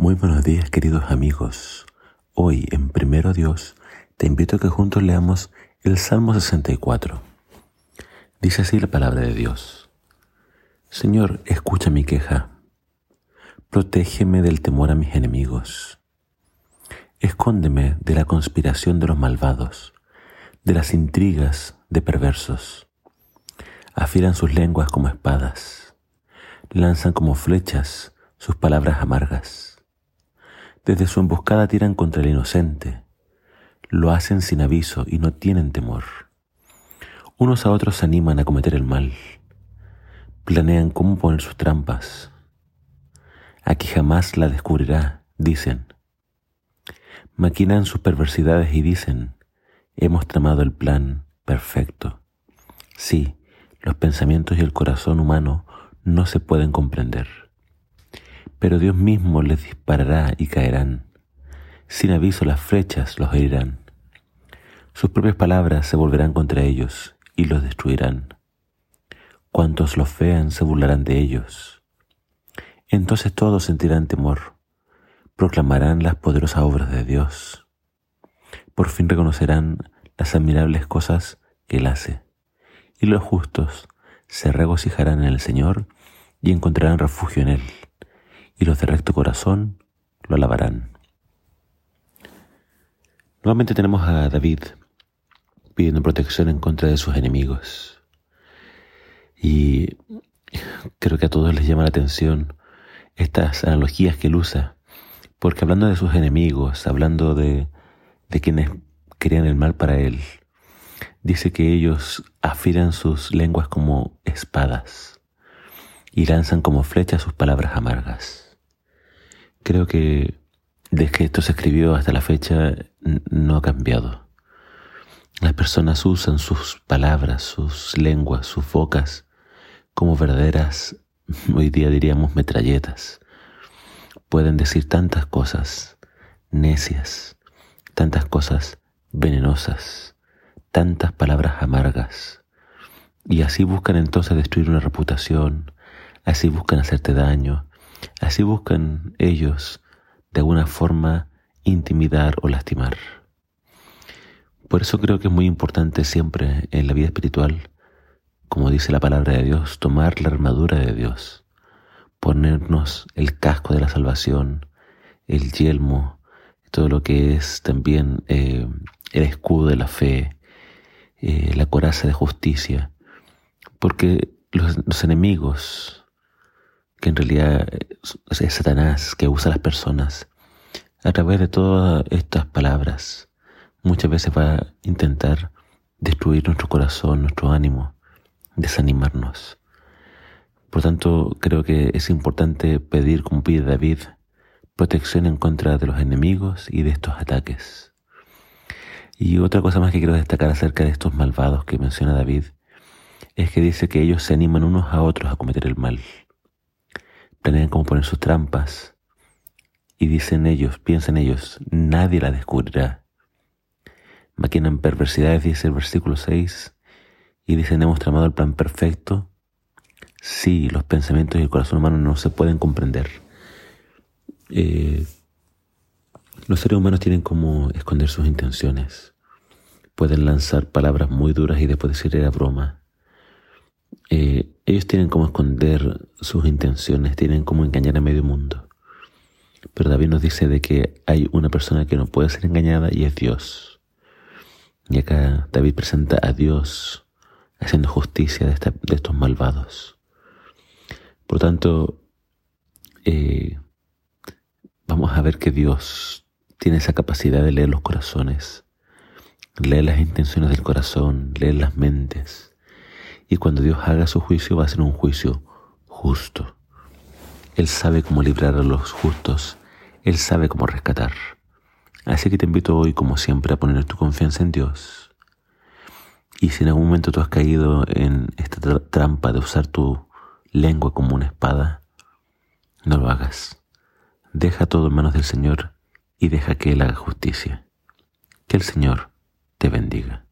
Muy buenos días queridos amigos. Hoy en Primero Dios te invito a que juntos leamos el Salmo 64. Dice así la palabra de Dios. Señor, escucha mi queja. Protégeme del temor a mis enemigos. Escóndeme de la conspiración de los malvados, de las intrigas de perversos. Afilan sus lenguas como espadas, lanzan como flechas sus palabras amargas desde su emboscada tiran contra el inocente. Lo hacen sin aviso y no tienen temor. Unos a otros se animan a cometer el mal. Planean cómo poner sus trampas. Aquí jamás la descubrirá, dicen. Maquinan sus perversidades y dicen, hemos tramado el plan perfecto. Sí, los pensamientos y el corazón humano no se pueden comprender pero Dios mismo les disparará y caerán. Sin aviso las flechas los herirán. Sus propias palabras se volverán contra ellos y los destruirán. Cuantos los vean se burlarán de ellos. Entonces todos sentirán temor, proclamarán las poderosas obras de Dios. Por fin reconocerán las admirables cosas que Él hace, y los justos se regocijarán en el Señor y encontrarán refugio en Él y los de recto corazón lo alabarán. Nuevamente tenemos a David pidiendo protección en contra de sus enemigos. Y creo que a todos les llama la atención estas analogías que él usa, porque hablando de sus enemigos, hablando de, de quienes querían el mal para él, dice que ellos afilan sus lenguas como espadas y lanzan como flechas sus palabras amargas. Creo que desde que esto se escribió hasta la fecha no ha cambiado. Las personas usan sus palabras, sus lenguas, sus bocas como verdaderas, hoy día diríamos, metralletas. Pueden decir tantas cosas necias, tantas cosas venenosas, tantas palabras amargas. Y así buscan entonces destruir una reputación, así buscan hacerte daño, Así buscan ellos de alguna forma intimidar o lastimar. Por eso creo que es muy importante siempre en la vida espiritual, como dice la palabra de Dios, tomar la armadura de Dios, ponernos el casco de la salvación, el yelmo, todo lo que es también eh, el escudo de la fe, eh, la coraza de justicia, porque los enemigos, que en realidad es Satanás que usa a las personas a través de todas estas palabras. Muchas veces va a intentar destruir nuestro corazón, nuestro ánimo, desanimarnos. Por tanto, creo que es importante pedir, como pide David, protección en contra de los enemigos y de estos ataques. Y otra cosa más que quiero destacar acerca de estos malvados que menciona David es que dice que ellos se animan unos a otros a cometer el mal planean cómo poner sus trampas. Y dicen ellos, piensan ellos, nadie la descubrirá. Maquinan perversidades, dice el versículo 6, y dicen, hemos tramado el plan perfecto. Sí, los pensamientos y el corazón humano no se pueden comprender. Eh, los seres humanos tienen como esconder sus intenciones. Pueden lanzar palabras muy duras y después decir era broma. Eh, ellos tienen como esconder sus intenciones, tienen como engañar a medio mundo. Pero David nos dice de que hay una persona que no puede ser engañada y es Dios. Y acá David presenta a Dios haciendo justicia de, estos malvados. Por tanto, eh, vamos a ver que Dios tiene esa capacidad de leer los corazones, leer las intenciones del corazón, leer las mentes y cuando Dios haga su juicio va a ser un juicio justo. Él sabe cómo librar a los justos, Él sabe cómo rescatar. Así que te invito hoy, como siempre, a poner tu confianza en Dios. Y si en algún momento tú has caído en esta trampa de usar tu lengua como una espada, no lo hagas. Deja todo en manos del Señor y deja que Él haga justicia. Que el Señor te bendiga.